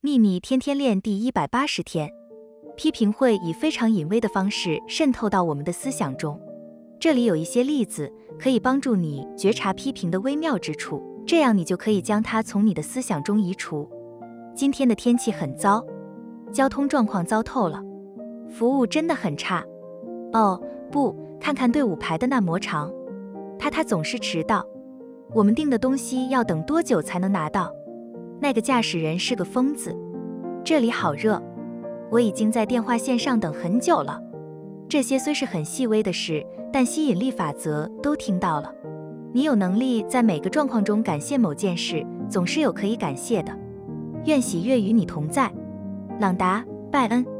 秘密天天练第一百八十天，批评会以非常隐微的方式渗透到我们的思想中。这里有一些例子，可以帮助你觉察批评的微妙之处，这样你就可以将它从你的思想中移除。今天的天气很糟，交通状况糟透了，服务真的很差。哦，不，看看队伍排的那么长，他他总是迟到。我们订的东西要等多久才能拿到？那个驾驶人是个疯子。这里好热，我已经在电话线上等很久了。这些虽是很细微的事，但吸引力法则都听到了。你有能力在每个状况中感谢某件事，总是有可以感谢的。愿喜悦与你同在，朗达·拜恩。